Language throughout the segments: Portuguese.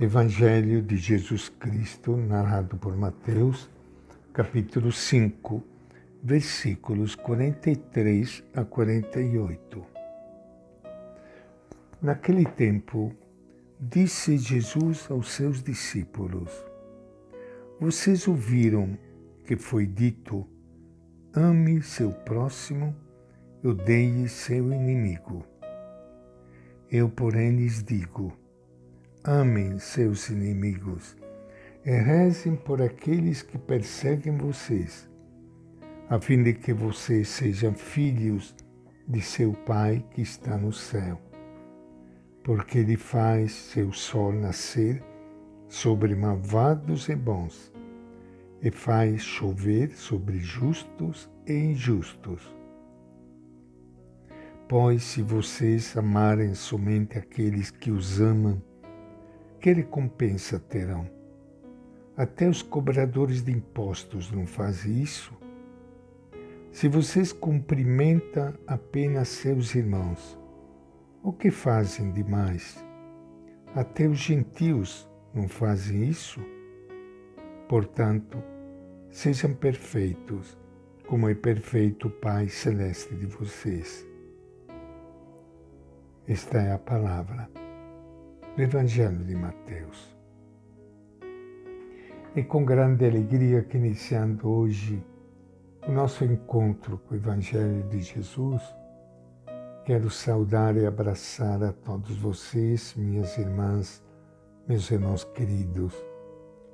Evangelho de Jesus Cristo, narrado por Mateus, capítulo 5, versículos 43 a 48. Naquele tempo, disse Jesus aos seus discípulos: Vocês ouviram que foi dito: ame seu próximo e odeie seu inimigo. Eu, porém, lhes digo: amem seus inimigos e rezem por aqueles que perseguem vocês, a fim de que vocês sejam filhos de seu Pai que está no céu, porque Ele faz seu sol nascer sobre malvados e bons, e faz chover sobre justos e injustos. Pois se vocês amarem somente aqueles que os amam, que recompensa terão? Até os cobradores de impostos não fazem isso? Se vocês cumprimentam apenas seus irmãos, o que fazem demais? Até os gentios não fazem isso? Portanto, sejam perfeitos, como é perfeito o Pai Celeste de vocês. Esta é a palavra do Evangelho de Mateus. E com grande alegria que iniciando hoje o nosso encontro com o Evangelho de Jesus, quero saudar e abraçar a todos vocês, minhas irmãs, meus irmãos queridos,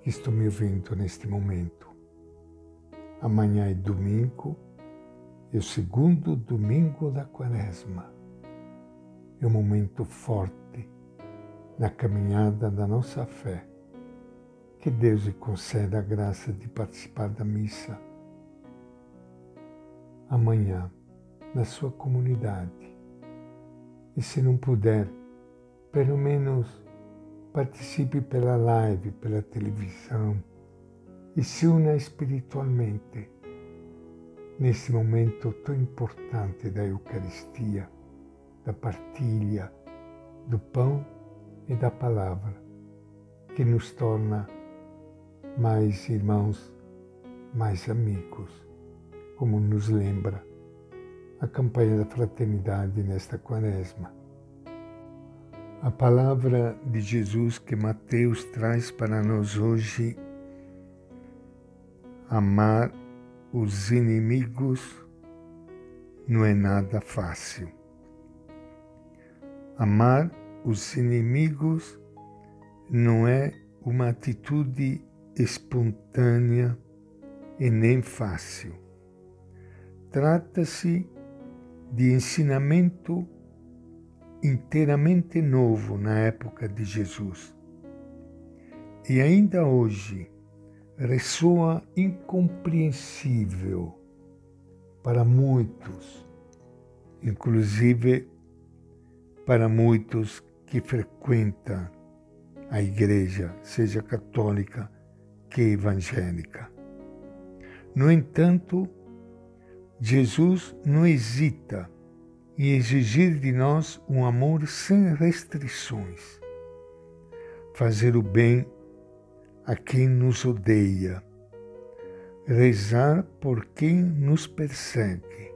que estão me ouvindo neste momento. Amanhã é domingo, é o segundo domingo da quaresma. É um momento forte na caminhada da nossa fé. Que Deus lhe conceda a graça de participar da missa amanhã na sua comunidade. E se não puder, pelo menos participe pela live, pela televisão e se una espiritualmente nesse momento tão importante da Eucaristia, da partilha, do pão e da palavra, que nos torna mais irmãos, mais amigos, como nos lembra a campanha da fraternidade nesta quaresma. A palavra de Jesus que Mateus traz para nós hoje, amar os inimigos não é nada fácil. Amar os inimigos não é uma atitude espontânea e nem fácil. Trata-se de ensinamento inteiramente novo na época de Jesus. E ainda hoje ressoa incompreensível para muitos, inclusive para muitos que frequenta a igreja, seja católica que evangélica. No entanto, Jesus não hesita em exigir de nós um amor sem restrições, fazer o bem a quem nos odeia, rezar por quem nos persegue.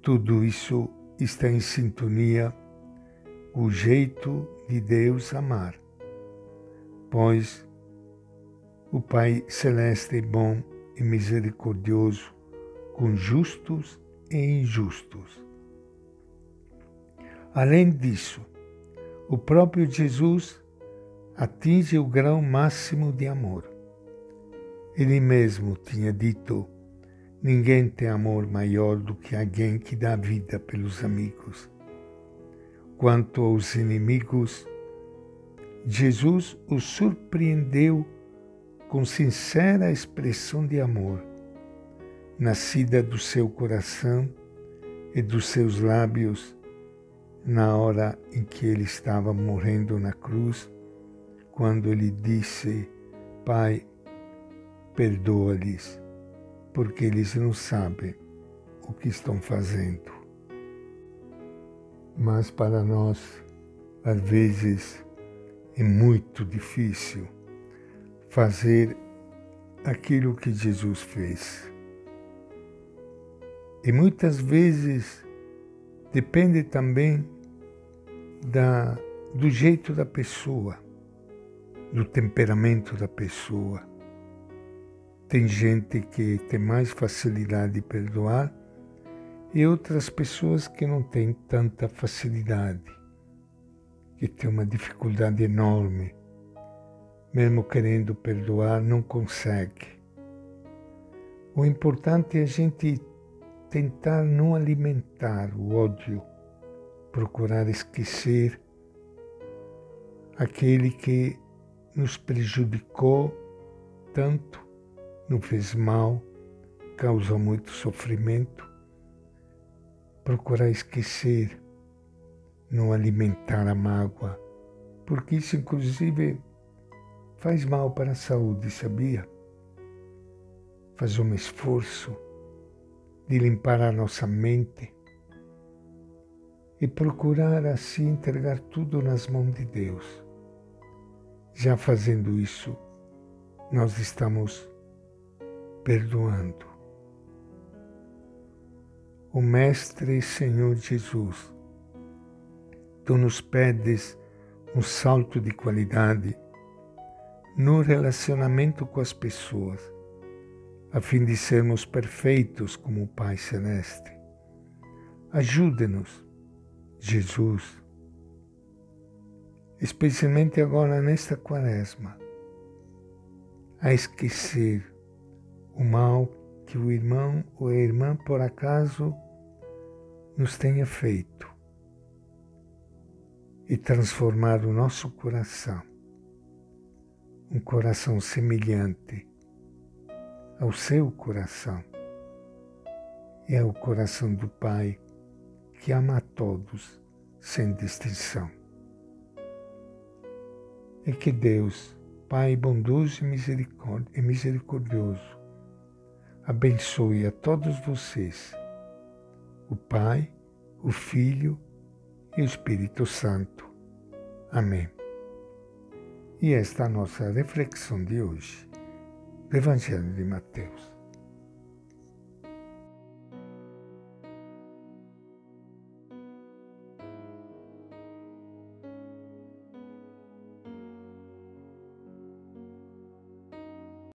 Tudo isso está em sintonia o jeito de Deus amar, pois o Pai Celeste é bom e misericordioso com justos e injustos. Além disso, o próprio Jesus atinge o grau máximo de amor. Ele mesmo tinha dito: Ninguém tem amor maior do que alguém que dá vida pelos amigos. Quanto aos inimigos, Jesus os surpreendeu com sincera expressão de amor, nascida do seu coração e dos seus lábios na hora em que ele estava morrendo na cruz, quando ele disse: Pai, perdoa-lhes, porque eles não sabem o que estão fazendo. Mas para nós, às vezes, É muito difícil fazer aquilo que Jesus fez. E muitas vezes depende também da, do jeito da pessoa, do temperamento da pessoa. Tem gente que tem mais facilidade de perdoar e outras pessoas que não têm tanta facilidade, que têm uma dificuldade enorme, mesmo querendo perdoar, não consegue. O importante é a gente tentar não alimentar o ódio, procurar esquecer aquele que nos prejudicou tanto, nos fez mal, causou muito sofrimento procurar esquecer, não alimentar a mágoa, porque isso, inclusive, faz mal para a saúde, sabia? Fazer um esforço de limpar a nossa mente e procurar assim entregar tudo nas mãos de Deus. Já fazendo isso, nós estamos perdoando o Mestre e Senhor Jesus. Tu nos pedes um salto de qualidade no relacionamento com as pessoas, a fim de sermos perfeitos como o Pai Celeste. Ajude-nos, Jesus, especialmente agora nesta quaresma, a esquecer o mal que o irmão ou a irmã por acaso nos tenha feito e transformar o nosso coração, um coração semelhante ao seu coração e ao coração do Pai que ama a todos sem distinção. E que Deus, Pai bondoso e misericordioso, abençoe a todos vocês o Pai, o Filho e o Espírito Santo. Amém. E esta é a nossa reflexão de hoje do Evangelho de Mateus.